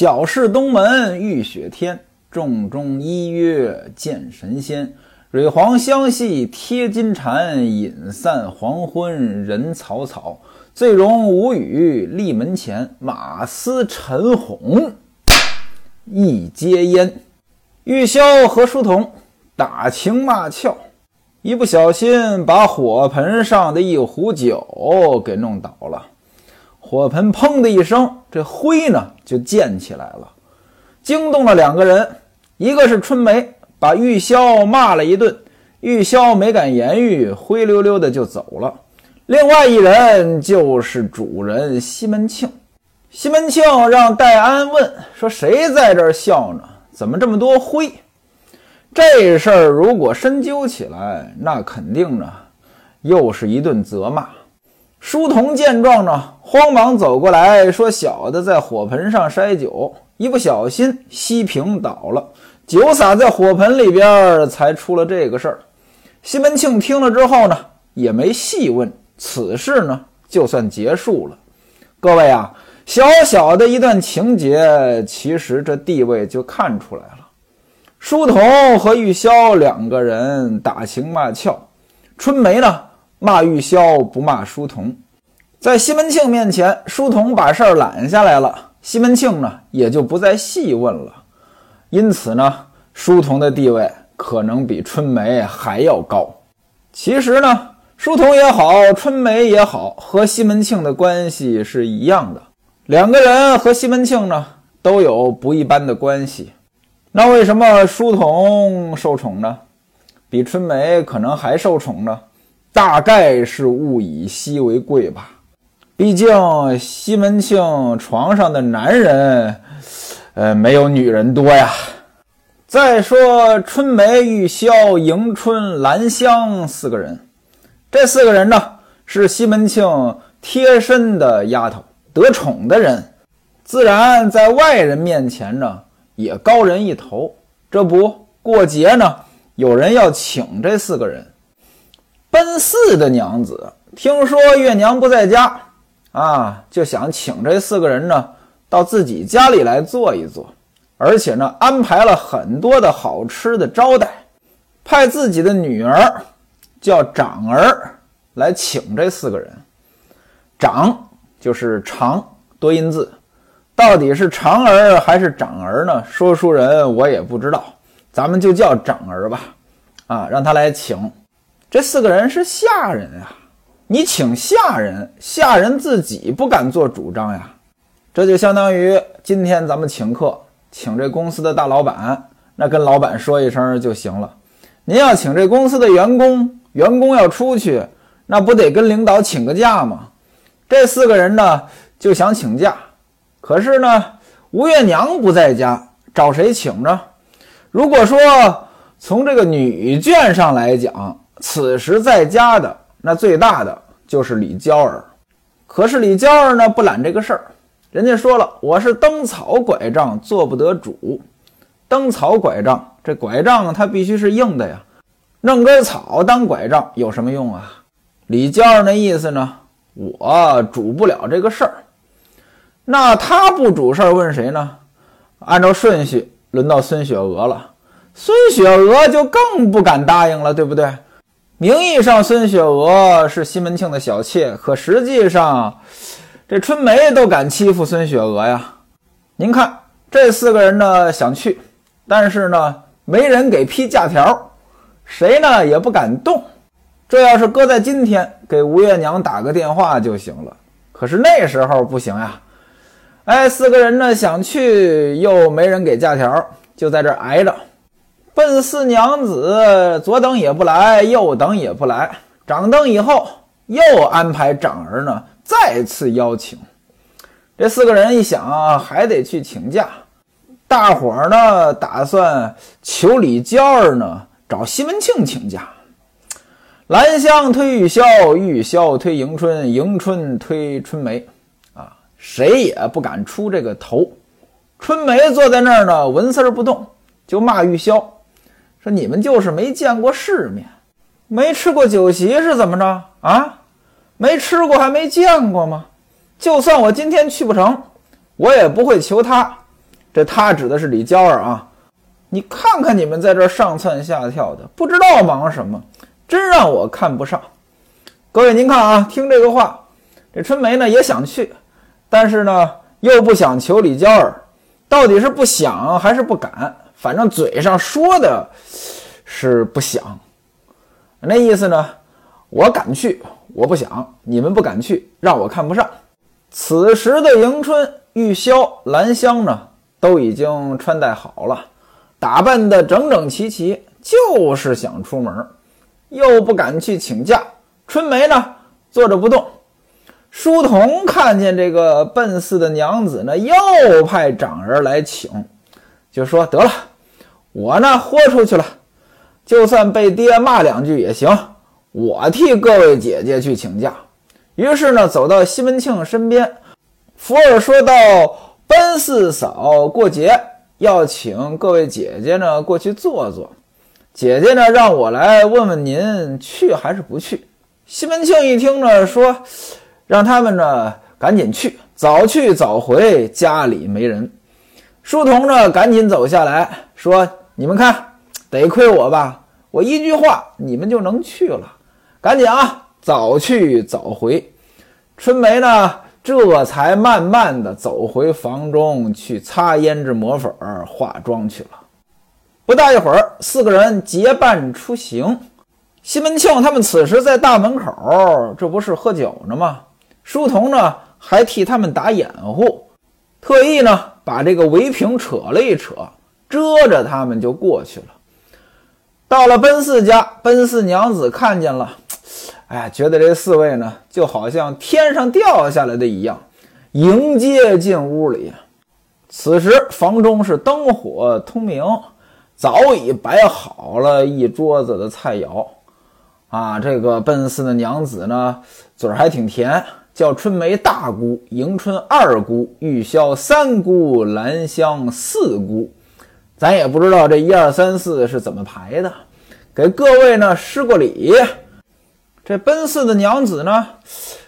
小市东门遇雪天，众中依约见神仙。蕊黄香细贴金蝉，饮散黄昏人草草。醉容无语立门前，马嘶陈哄一接烟。玉箫和书童打情骂俏，一不小心把火盆上的一壶酒给弄倒了。火盆砰的一声，这灰呢就溅起来了，惊动了两个人。一个是春梅，把玉箫骂了一顿，玉箫没敢言语，灰溜溜的就走了。另外一人就是主人西门庆。西门庆让戴安问说：“谁在这儿笑呢？怎么这么多灰？”这事儿如果深究起来，那肯定呢又是一顿责骂。书童见状呢，慌忙走过来说：“小的在火盆上筛酒，一不小心锡瓶倒了，酒洒在火盆里边，才出了这个事儿。”西门庆听了之后呢，也没细问，此事呢就算结束了。各位啊，小小的一段情节，其实这地位就看出来了。书童和玉箫两个人打情骂俏，春梅呢？骂玉箫不骂书童，在西门庆面前，书童把事儿揽下来了，西门庆呢也就不再细问了。因此呢，书童的地位可能比春梅还要高。其实呢，书童也好，春梅也好，和西门庆的关系是一样的。两个人和西门庆呢都有不一般的关系。那为什么书童受宠呢？比春梅可能还受宠呢？大概是物以稀为贵吧，毕竟西门庆床上的男人，呃，没有女人多呀。再说春梅、玉箫、迎春、兰香四个人，这四个人呢，是西门庆贴身的丫头，得宠的人，自然在外人面前呢，也高人一头。这不过节呢，有人要请这四个人。奔四的娘子听说月娘不在家，啊，就想请这四个人呢到自己家里来坐一坐，而且呢安排了很多的好吃的招待，派自己的女儿叫长儿来请这四个人。长就是长多音字，到底是长儿还是长儿呢？说书人我也不知道，咱们就叫长儿吧，啊，让他来请。这四个人是下人啊，你请下人，下人自己不敢做主张呀。这就相当于今天咱们请客，请这公司的大老板，那跟老板说一声就行了。您要请这公司的员工，员工要出去，那不得跟领导请个假吗？这四个人呢就想请假，可是呢吴月娘不在家，找谁请呢？如果说从这个女眷上来讲，此时在家的那最大的就是李娇儿，可是李娇儿呢不揽这个事儿，人家说了，我是灯草拐杖，做不得主。灯草拐杖，这拐杖它必须是硬的呀，弄根草当拐杖有什么用啊？李娇儿那意思呢，我主不了这个事儿。那他不主事儿，问谁呢？按照顺序，轮到孙雪娥了。孙雪娥就更不敢答应了，对不对？名义上孙雪娥是西门庆的小妾，可实际上，这春梅都敢欺负孙雪娥呀！您看这四个人呢想去，但是呢没人给批假条，谁呢也不敢动。这要是搁在今天，给吴月娘打个电话就行了。可是那时候不行呀！哎，四个人呢想去，又没人给假条，就在这挨着。奔四娘子左等也不来，右等也不来。掌灯以后，又安排长儿呢，再次邀请。这四个人一想啊，还得去请假。大伙儿呢，打算求李娇儿呢，找西门庆请假。兰香推玉箫，玉箫推迎春，迎春推春梅。啊，谁也不敢出这个头。春梅坐在那儿呢，纹丝儿不动，就骂玉箫。你们就是没见过世面，没吃过酒席是怎么着啊？没吃过还没见过吗？就算我今天去不成，我也不会求他。这他指的是李娇儿啊。你看看你们在这上蹿下跳的，不知道忙什么，真让我看不上。各位，您看啊，听这个话，这春梅呢也想去，但是呢又不想求李娇儿，到底是不想还是不敢？反正嘴上说的是不想，那意思呢，我敢去，我不想，你们不敢去，让我看不上。此时的迎春、玉箫、兰香呢，都已经穿戴好了。打扮的整整齐齐，就是想出门，又不敢去请假。春梅呢，坐着不动。书童看见这个奔四的娘子呢，又派长人来请，就说：“得了，我呢豁出去了，就算被爹骂两句也行，我替各位姐姐去请假。”于是呢，走到西门庆身边，福儿说道：“奔四嫂过节。”要请各位姐姐呢过去坐坐，姐姐呢让我来问问您去还是不去。西门庆一听呢说，让他们呢赶紧去，早去早回，家里没人。书童呢赶紧走下来说：“你们看，得亏我吧，我一句话你们就能去了，赶紧啊，早去早回。”春梅呢？这才慢慢的走回房中去擦胭脂抹粉化妆去了。不大一会儿，四个人结伴出行。西门庆他们此时在大门口，这不是喝酒呢吗？书童呢还替他们打掩护，特意呢把这个围屏扯了一扯，遮着他们就过去了。到了奔四家，奔四娘子看见了。哎，觉得这四位呢，就好像天上掉下来的一样，迎接进屋里。此时房中是灯火通明，早已摆好了一桌子的菜肴。啊，这个奔四的娘子呢，嘴儿还挺甜，叫春梅大姑，迎春二姑，玉箫三姑，兰香四姑。咱也不知道这一二三四是怎么排的，给各位呢施过礼。这奔四的娘子呢，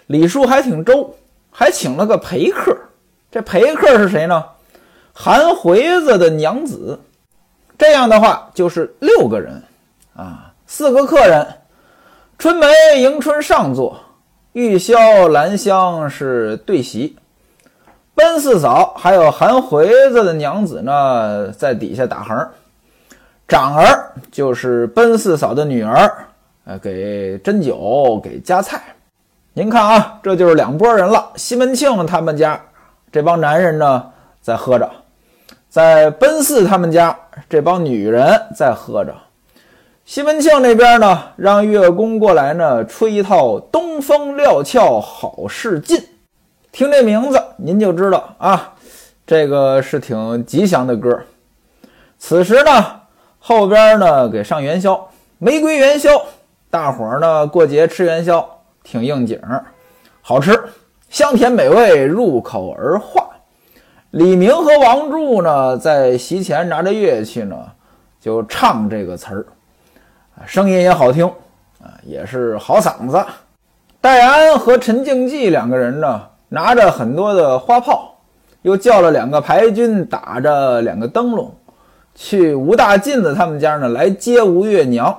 礼数还挺周，还请了个陪客。这陪客是谁呢？韩回子的娘子。这样的话就是六个人啊，四个客人。春梅、迎春上座，玉箫、兰香是对席。奔四嫂还有韩回子的娘子呢，在底下打横。长儿就是奔四嫂的女儿。呃，给斟酒，给夹菜。您看啊，这就是两拨人了。西门庆他们家这帮男人呢，在喝着；在奔四他们家这帮女人在喝着。西门庆那边呢，让乐工过来呢，吹一套《东风料峭好事近》。听这名字，您就知道啊，这个是挺吉祥的歌。此时呢，后边呢给上元宵，玫瑰元宵。大伙儿呢过节吃元宵，挺应景，好吃，香甜美味，入口而化。李明和王柱呢在席前拿着乐器呢，就唱这个词儿，声音也好听啊，也是好嗓子。戴安和陈静济两个人呢，拿着很多的花炮，又叫了两个排军，打着两个灯笼，去吴大进子他们家呢来接吴月娘。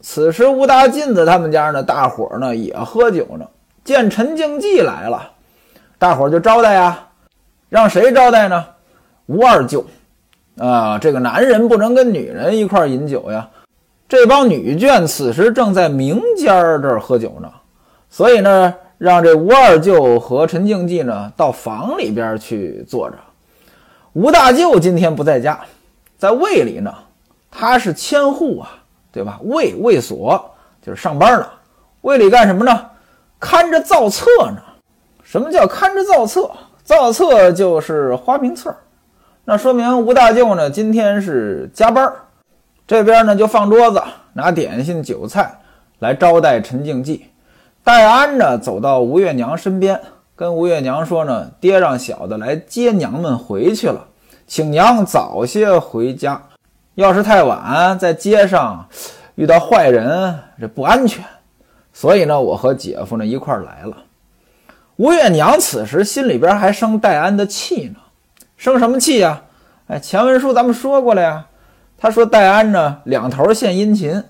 此时吴大进子他们家呢，大伙儿呢也喝酒呢。见陈静济来了，大伙儿就招待呀。让谁招待呢？吴二舅啊，这个男人不能跟女人一块饮酒呀。这帮女眷此时正在明间儿这儿喝酒呢，所以呢，让这吴二舅和陈静济呢到房里边去坐着。吴大舅今天不在家，在卫里呢，他是千户啊。对吧？卫卫所就是上班呢，卫里干什么呢？看着造册呢。什么叫看着造册？造册就是花名册。那说明吴大舅呢今天是加班儿这边呢就放桌子，拿点心酒菜来招待陈静济。戴安呢走到吴月娘身边，跟吴月娘说呢：“爹让小的来接娘们回去了，请娘早些回家。”要是太晚，在街上遇到坏人，这不安全。所以呢，我和姐夫呢一块来了。吴月娘此时心里边还生戴安的气呢，生什么气呀？哎，前文书咱们说过了呀。他说戴安呢两头献殷勤，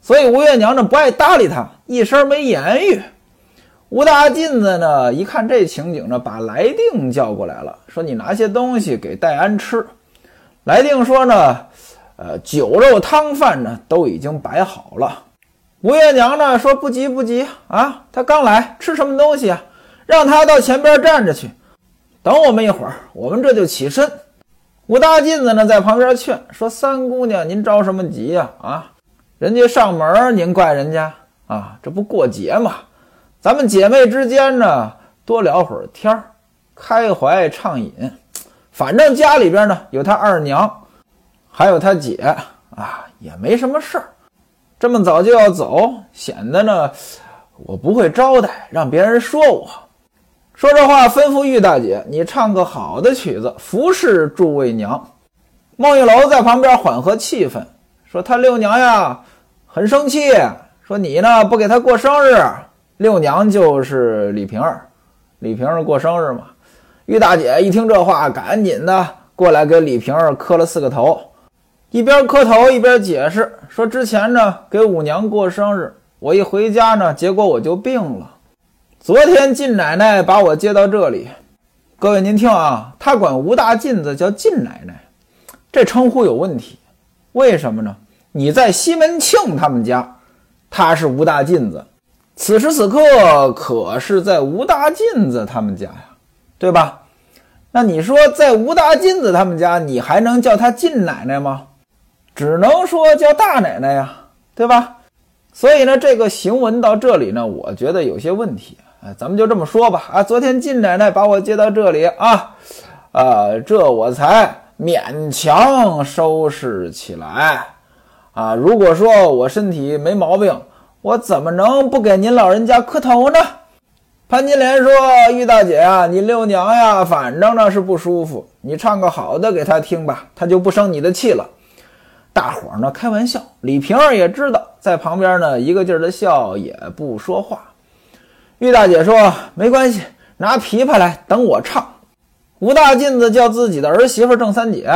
所以吴月娘呢不爱搭理他，一声没言语。吴大妗子呢一看这情景呢，把来定叫过来了，说你拿些东西给戴安吃。来定说呢，呃，酒肉汤饭呢都已经摆好了。吴月娘呢说不急不急啊，他刚来，吃什么东西啊？让他到前边站着去，等我们一会儿，我们这就起身。武大妗子呢，在旁边劝说：“三姑娘，您着什么急呀？啊，人家上门，您怪人家啊？这不过节吗？咱们姐妹之间呢，多聊会儿天儿，开怀畅饮。反正家里边呢，有他二娘，还有他姐啊，也没什么事儿。这么早就要走，显得呢，我不会招待，让别人说我。”说这话，吩咐玉大姐：“你唱个好的曲子，服侍诸位娘。”孟玉楼在旁边缓和气氛，说：“他六娘呀，很生气，说你呢不给他过生日。”六娘就是李瓶儿，李瓶儿过生日嘛。玉大姐一听这话，赶紧的过来给李瓶儿磕了四个头，一边磕头一边解释说：“之前呢给五娘过生日，我一回家呢，结果我就病了。”昨天靳奶奶把我接到这里，各位您听啊，她管吴大妗子叫靳奶奶，这称呼有问题，为什么呢？你在西门庆他们家，他是吴大妗子，此时此刻可是在吴大妗子他们家呀，对吧？那你说在吴大妗子他们家，你还能叫他靳奶奶吗？只能说叫大奶奶呀，对吧？所以呢，这个行文到这里呢，我觉得有些问题。哎，咱们就这么说吧。啊，昨天靳奶奶把我接到这里啊，呃，这我才勉强收拾起来。啊，如果说我身体没毛病，我怎么能不给您老人家磕头呢？潘金莲说：“玉大姐啊，你六娘呀，反正呢是不舒服，你唱个好的给她听吧，她就不生你的气了。”大伙儿呢开玩笑，李瓶儿也知道，在旁边呢一个劲儿的笑，也不说话。玉大姐说：“没关系，拿琵琶来，等我唱。”吴大妗子叫自己的儿媳妇郑三姐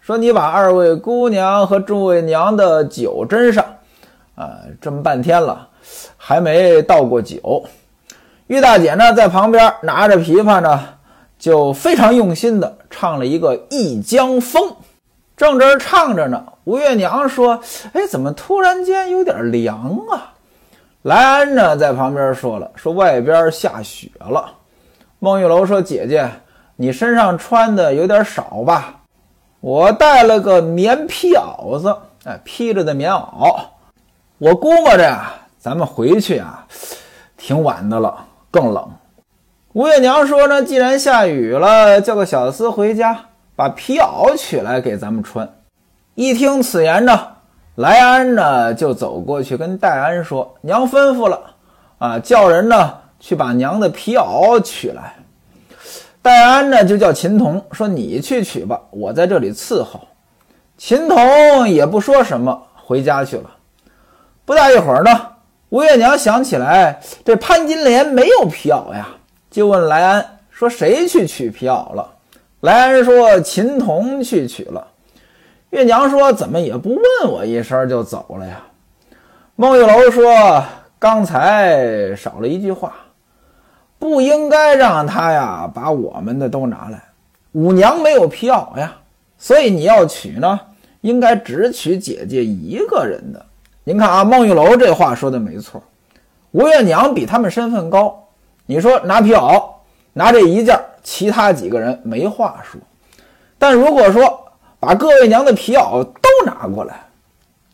说：“你把二位姑娘和诸位娘的酒斟上。”啊，这么半天了，还没倒过酒。玉大姐呢，在旁边拿着琵琶呢，就非常用心的唱了一个《忆江风》。正这唱着呢，吴月娘说：“哎，怎么突然间有点凉啊？”莱安呢，在旁边说了：“说外边下雪了。”孟玉楼说：“姐姐，你身上穿的有点少吧？我带了个棉皮袄子，哎，披着的棉袄。我估摸着呀，咱们回去啊，挺晚的了，更冷。”吴月娘说：“呢，既然下雨了，叫个小厮回家把皮袄取来给咱们穿。”一听此言呢。莱安呢，就走过去跟戴安说：“娘吩咐了，啊，叫人呢去把娘的皮袄取来。”戴安呢就叫秦童说：“你去取吧，我在这里伺候。”秦童也不说什么，回家去了。不大一会儿呢，吴月娘想起来这潘金莲没有皮袄呀，就问莱安说：“谁去取皮袄了？”莱安说：“秦童去取了。”月娘说：“怎么也不问我一声就走了呀？”孟玉楼说：“刚才少了一句话，不应该让他呀把我们的都拿来。五娘没有皮袄呀，所以你要取呢，应该只取姐姐一个人的。您看啊，孟玉楼这话说的没错。吴月娘比他们身份高，你说拿皮袄，拿这一件，其他几个人没话说。但如果说……把各位娘的皮袄都拿过来，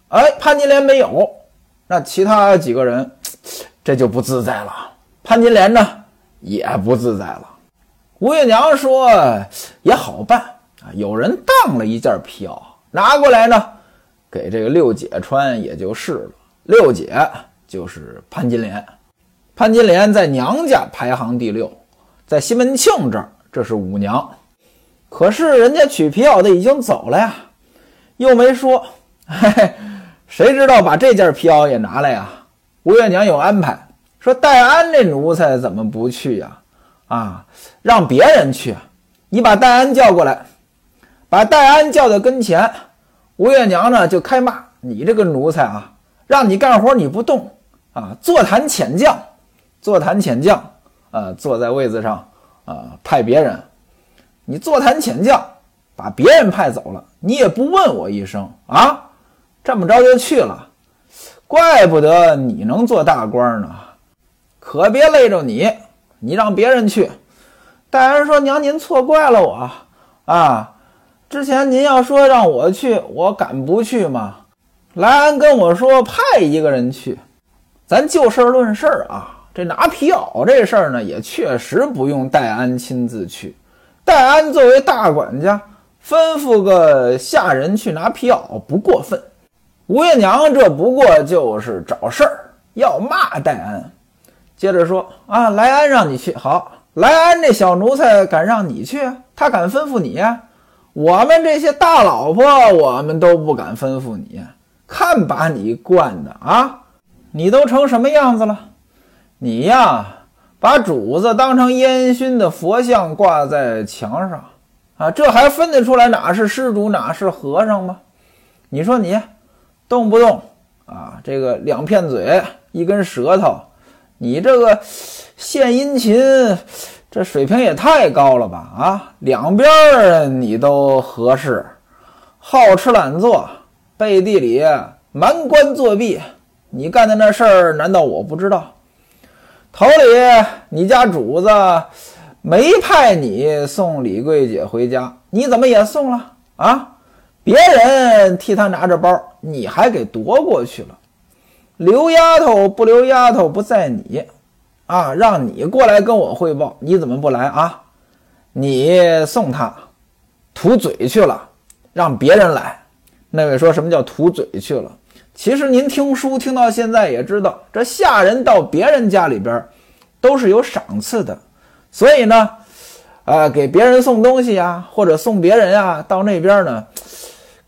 哎，潘金莲没有，那其他几个人这就不自在了。潘金莲呢也不自在了。吴月娘说也好办啊，有人当了一件皮袄拿过来呢，给这个六姐穿也就是了。六姐就是潘金莲，潘金莲在娘家排行第六，在西门庆这儿这是五娘。可是人家取皮袄的已经走了呀，又没说，嘿嘿，谁知道把这件皮袄也拿来呀？吴月娘有安排，说戴安这奴才怎么不去呀？啊，让别人去，你把戴安叫过来，把戴安叫到跟前，吴月娘呢就开骂：“你这个奴才啊，让你干活你不动啊，坐谈遣将，坐谈遣将啊，坐在位子上啊，派别人，你坐谈遣将，把别人派走了，你也不问我一声啊，这么着就去了，怪不得你能做大官呢，可别累着你，你让别人去。”戴安说：“娘，您错怪了我啊！之前您要说让我去，我敢不去吗？莱安跟我说派一个人去，咱就事论事啊。这拿皮袄这事儿呢，也确实不用戴安亲自去。戴安作为大管家，吩咐个下人去拿皮袄不过分。吴月娘这不过就是找事儿，要骂戴安。接着说啊，莱安让你去，好。”莱安这小奴才敢让你去？他敢吩咐你？我们这些大老婆，我们都不敢吩咐你。看把你惯的啊！你都成什么样子了？你呀，把主子当成烟熏的佛像挂在墙上啊！这还分得出来哪是施主，哪是和尚吗？你说你动不动啊，这个两片嘴，一根舌头，你这个。献殷勤，这水平也太高了吧！啊，两边你都合适，好吃懒做，背地里瞒官作弊，你干的那事儿难道我不知道？头里你家主子没派你送李桂姐回家，你怎么也送了啊？别人替他拿着包，你还给夺过去了。刘丫头不留丫头不在你。啊，让你过来跟我汇报，你怎么不来啊？你送他吐嘴去了，让别人来。那位说什么叫吐嘴去了？其实您听书听到现在也知道，这下人到别人家里边都是有赏赐的，所以呢，呃，给别人送东西呀，或者送别人啊，到那边呢，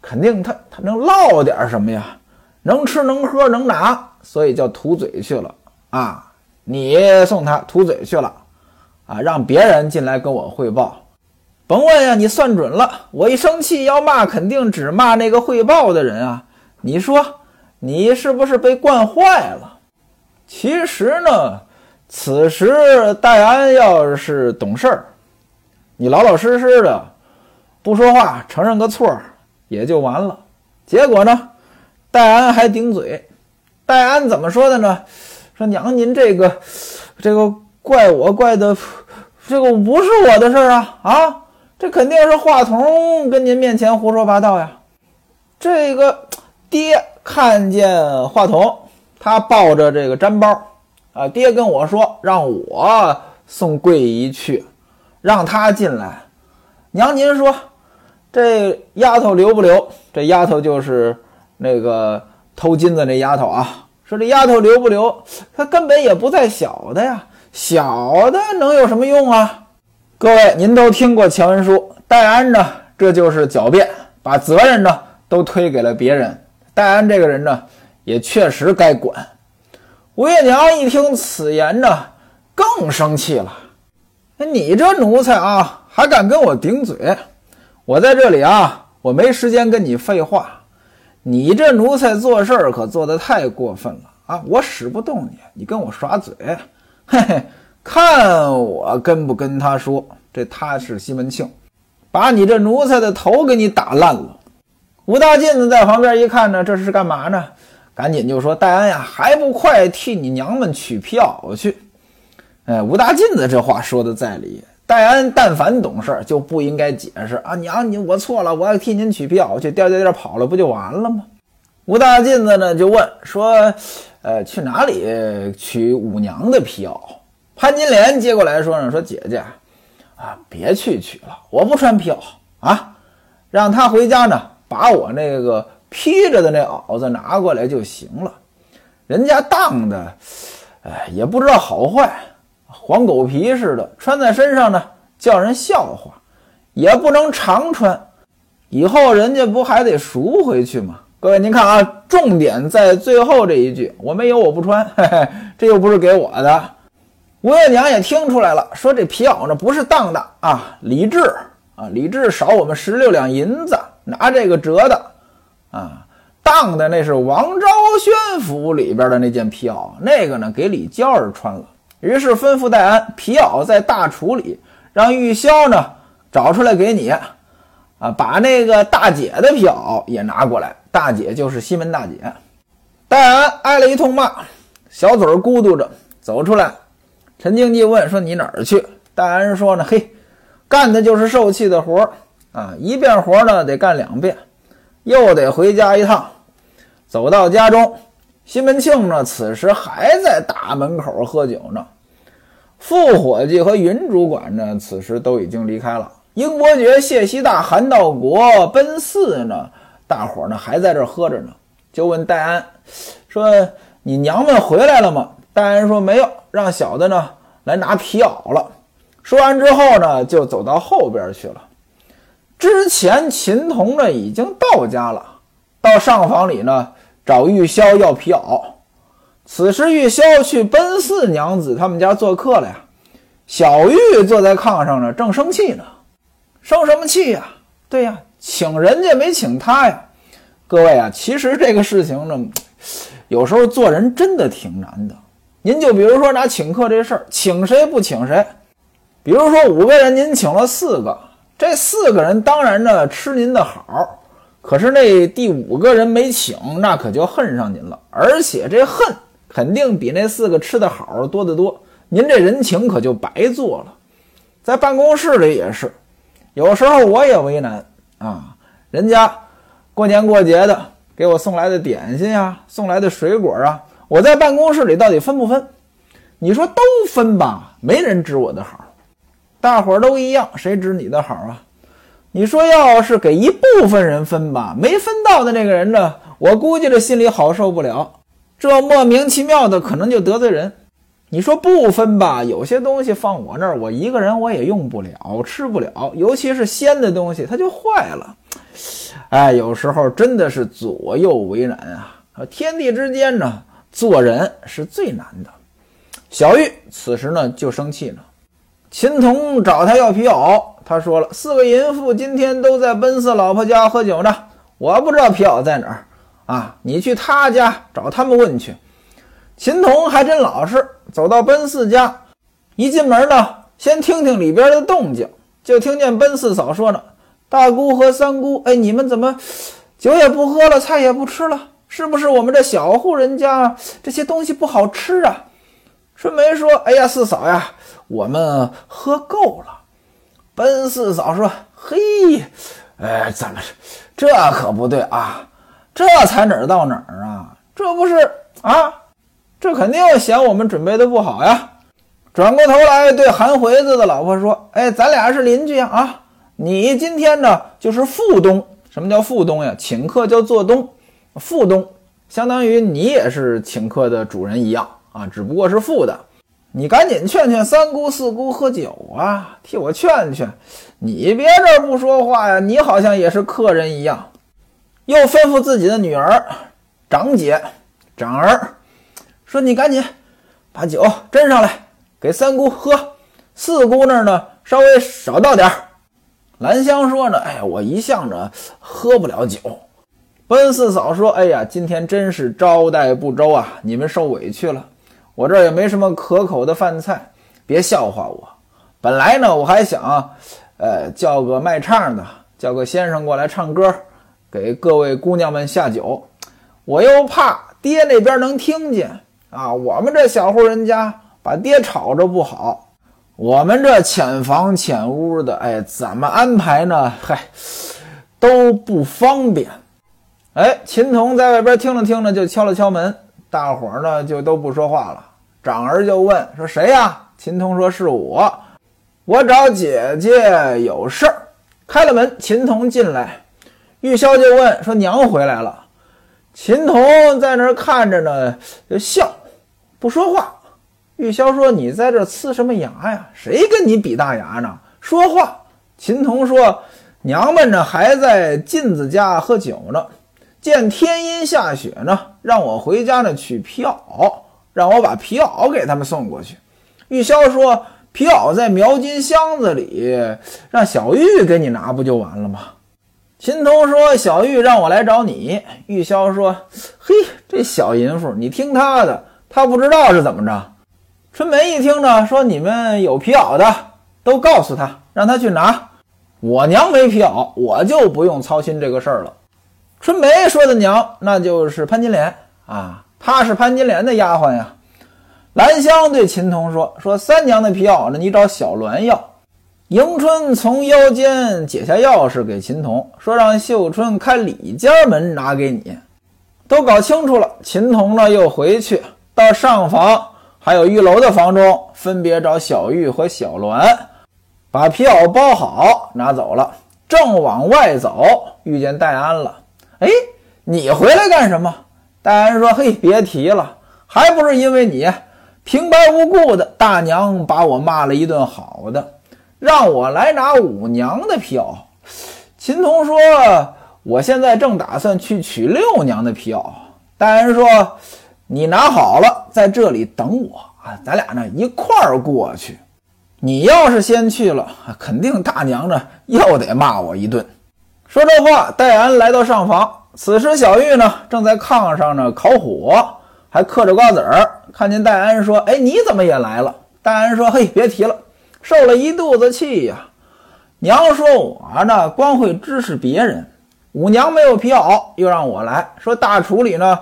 肯定他他能落点什么呀？能吃能喝能拿，所以叫吐嘴去了啊。你送他吐嘴去了，啊，让别人进来跟我汇报，甭问呀，你算准了，我一生气要骂，肯定只骂那个汇报的人啊。你说你是不是被惯坏了？其实呢，此时戴安要是懂事儿，你老老实实的不说话，承认个错也就完了。结果呢，戴安还顶嘴，戴安怎么说的呢？说娘，您这个，这个怪我怪的，这个不是我的事儿啊啊！这肯定是话筒跟您面前胡说八道呀。这个爹看见话筒，他抱着这个毡包啊，爹跟我说让我送桂姨去，让她进来。娘，您说这丫头留不留？这丫头就是那个偷金子那丫头啊。说这丫头留不留？她根本也不在小的呀，小的能有什么用啊？各位，您都听过前文书，戴安呢，这就是狡辩，把责任呢都推给了别人。戴安这个人呢，也确实该管。吴月娘一听此言呢，更生气了。你这奴才啊，还敢跟我顶嘴？我在这里啊，我没时间跟你废话。你这奴才做事儿可做得太过分了啊！我使不动你，你跟我耍嘴，嘿嘿，看我跟不跟他说。这他是西门庆，把你这奴才的头给你打烂了。吴大妗子在旁边一看呢，这是干嘛呢？赶紧就说：“戴安呀，还不快替你娘们取皮袄去！”哎，吴大妗子这话说的在理。戴安但凡懂事，就不应该解释啊！娘，你我错了，我要替您取皮袄去，颠颠颠跑了，不就完了吗？吴大妗子呢就问说：“呃，去哪里取五娘的皮袄？”潘金莲接过来说呢：“说姐姐，啊，别去取了，我不穿皮袄啊，让他回家呢，把我那个披着的那袄子拿过来就行了。人家当的，哎，也不知道好坏。”黄狗皮似的穿在身上呢，叫人笑话，也不能常穿，以后人家不还得赎回去吗？各位您看啊，重点在最后这一句，我没有我不穿，嘿嘿，这又不是给我的。吴月娘也听出来了，说这皮袄呢不是当的啊，李治啊，李治少我们十六两银子，拿这个折的啊，当的那是王昭宣府里边的那件皮袄，那个呢给李娇儿穿了。于是吩咐戴安，皮袄在大厨里，让玉箫呢找出来给你，啊，把那个大姐的皮袄也拿过来。大姐就是西门大姐。戴安挨了一通骂，小嘴儿咕嘟着走出来。陈经济问说：“你哪儿去？”戴安说：“呢，嘿，干的就是受气的活儿啊！一遍活呢得干两遍，又得回家一趟。”走到家中。西门庆呢，此时还在大门口喝酒呢。副伙计和云主管呢，此时都已经离开了。英伯爵、谢希大、韩道国、奔四呢，大伙呢还在这喝着呢。就问戴安说：“你娘们回来了吗？”戴安说：“没有，让小的呢来拿皮袄了。”说完之后呢，就走到后边去了。之前秦童呢已经到家了，到上房里呢。找玉箫要皮袄，此时玉箫去奔四娘子他们家做客了呀。小玉坐在炕上呢，正生气呢。生什么气呀？对呀，请人家没请他呀。各位啊，其实这个事情呢，有时候做人真的挺难的。您就比如说拿请客这事儿，请谁不请谁？比如说五个人，您请了四个，这四个人当然呢吃您的好。可是那第五个人没请，那可就恨上您了，而且这恨肯定比那四个吃的好多得多，您这人情可就白做了。在办公室里也是，有时候我也为难啊，人家过年过节的给我送来的点心呀，送来的水果啊，我在办公室里到底分不分？你说都分吧，没人知我的好，大伙儿都一样，谁知你的好啊？你说要是给一部分人分吧，没分到的那个人呢，我估计这心里好受不了。这莫名其妙的可能就得罪人。你说不分吧，有些东西放我那儿，我一个人我也用不了，吃不了，尤其是鲜的东西，它就坏了。哎，有时候真的是左右为难啊！天地之间呢，做人是最难的。小玉此时呢就生气了，秦童找他要皮袄。他说了，四个淫妇今天都在奔四老婆家喝酒呢，我不知道皮袄在哪儿啊，你去他家找他们问去。秦童还真老实，走到奔四家，一进门呢，先听听里边的动静，就听见奔四嫂说呢：“大姑和三姑，哎，你们怎么酒也不喝了，菜也不吃了？是不是我们这小户人家这些东西不好吃啊？”春梅说：“哎呀，四嫂呀，我们喝够了。”奔四嫂说：“嘿，哎，怎么这可不对啊？这才哪儿到哪儿啊？这不是啊？这肯定嫌我们准备的不好呀！”转过头来对韩回子的老婆说：“哎，咱俩是邻居啊！你今天呢就是副东。什么叫副东呀？请客叫做东，副东相当于你也是请客的主人一样啊，只不过是副的。”你赶紧劝劝三姑四姑喝酒啊！替我劝劝，你别这不说话呀！你好像也是客人一样。又吩咐自己的女儿、长姐、长儿说：“你赶紧把酒斟上来，给三姑喝。四姑那儿呢，稍微少倒点儿。”兰香说呢：“哎呀，我一向着喝不了酒。”奔四嫂说：“哎呀，今天真是招待不周啊！你们受委屈了。”我这儿也没什么可口的饭菜，别笑话我。本来呢，我还想，呃，叫个卖唱的，叫个先生过来唱歌，给各位姑娘们下酒。我又怕爹那边能听见啊，我们这小户人家把爹吵着不好。我们这浅房浅屋的，哎，怎么安排呢？嗨，都不方便。哎，秦童在外边听着听着，就敲了敲门，大伙儿呢就都不说话了。长儿就问说：“谁呀？”秦童说：“是我，我找姐姐有事儿。”开了门，秦童进来，玉箫就问说：“娘回来了？”秦童在那儿看着呢，就笑，不说话。玉箫说：“你在这呲什么牙呀？谁跟你比大牙呢？说话！”秦童说：“娘们呢，还在镜子家喝酒呢。见天阴下雪呢，让我回家呢取皮袄。”让我把皮袄给他们送过去。玉箫说：“皮袄在描金箱子里，让小玉给你拿不就完了吗？秦童说：“小玉让我来找你。”玉箫说：“嘿，这小淫妇，你听他的，他不知道是怎么着。”春梅一听呢，说：“你们有皮袄的，都告诉他，让他去拿。我娘没皮袄，我就不用操心这个事儿了。”春梅说的娘，那就是潘金莲啊，她是潘金莲的丫鬟呀。兰香对秦童说：“说三娘的皮袄呢，你找小鸾要。”迎春从腰间解下钥匙给秦童，说：“让秀春开里间门拿给你。”都搞清楚了，秦童呢又回去到上房，还有玉楼的房中，分别找小玉和小鸾，把皮袄包好拿走了。正往外走，遇见戴安了。哎，你回来干什么？大人说：“嘿，别提了，还不是因为你平白无故的，大娘把我骂了一顿好的。”让我来拿五娘的皮袄。秦童说：“我现在正打算去取六娘的皮袄。”大人说：“你拿好了，在这里等我啊，咱俩呢一块儿过去。你要是先去了，肯定大娘呢又得骂我一顿。”说这话，戴安来到上房。此时小玉呢正在炕上呢烤火，还嗑着瓜子儿。看见戴安说：“哎，你怎么也来了？”戴安说：“嘿，别提了。”受了一肚子气呀！娘说我呢，光会指使别人。五娘没有皮袄，又让我来说大厨里呢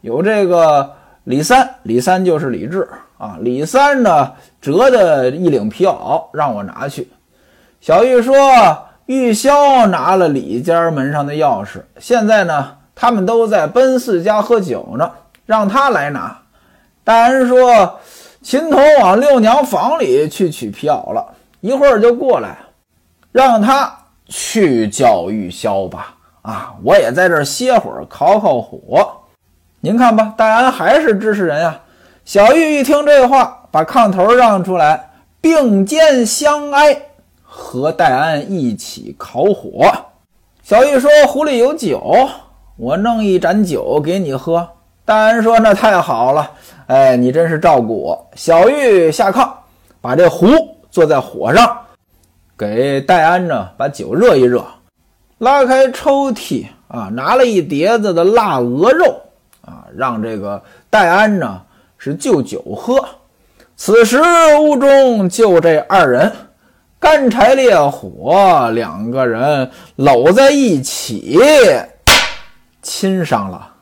有这个李三，李三就是李治啊。李三呢折的一领皮袄，让我拿去。小玉说玉箫拿了李家门上的钥匙，现在呢他们都在奔四家喝酒呢，让他来拿。大人说。秦童往六娘房里去取皮袄了，一会儿就过来，让他去叫玉箫吧。啊，我也在这歇会儿，烤烤火。您看吧，戴安还是支持人呀。小玉一听这话，把炕头让出来，并肩相挨，和戴安一起烤火。小玉说：“壶里有酒，我弄一盏酒给你喝。”戴安说：“那太好了。”哎，你真是照顾我。小玉下炕，把这壶坐在火上，给戴安呢把酒热一热。拉开抽屉啊，拿了一碟子的腊鹅肉啊，让这个戴安呢是就酒喝。此时屋中就这二人，干柴烈火，两个人搂在一起亲上了。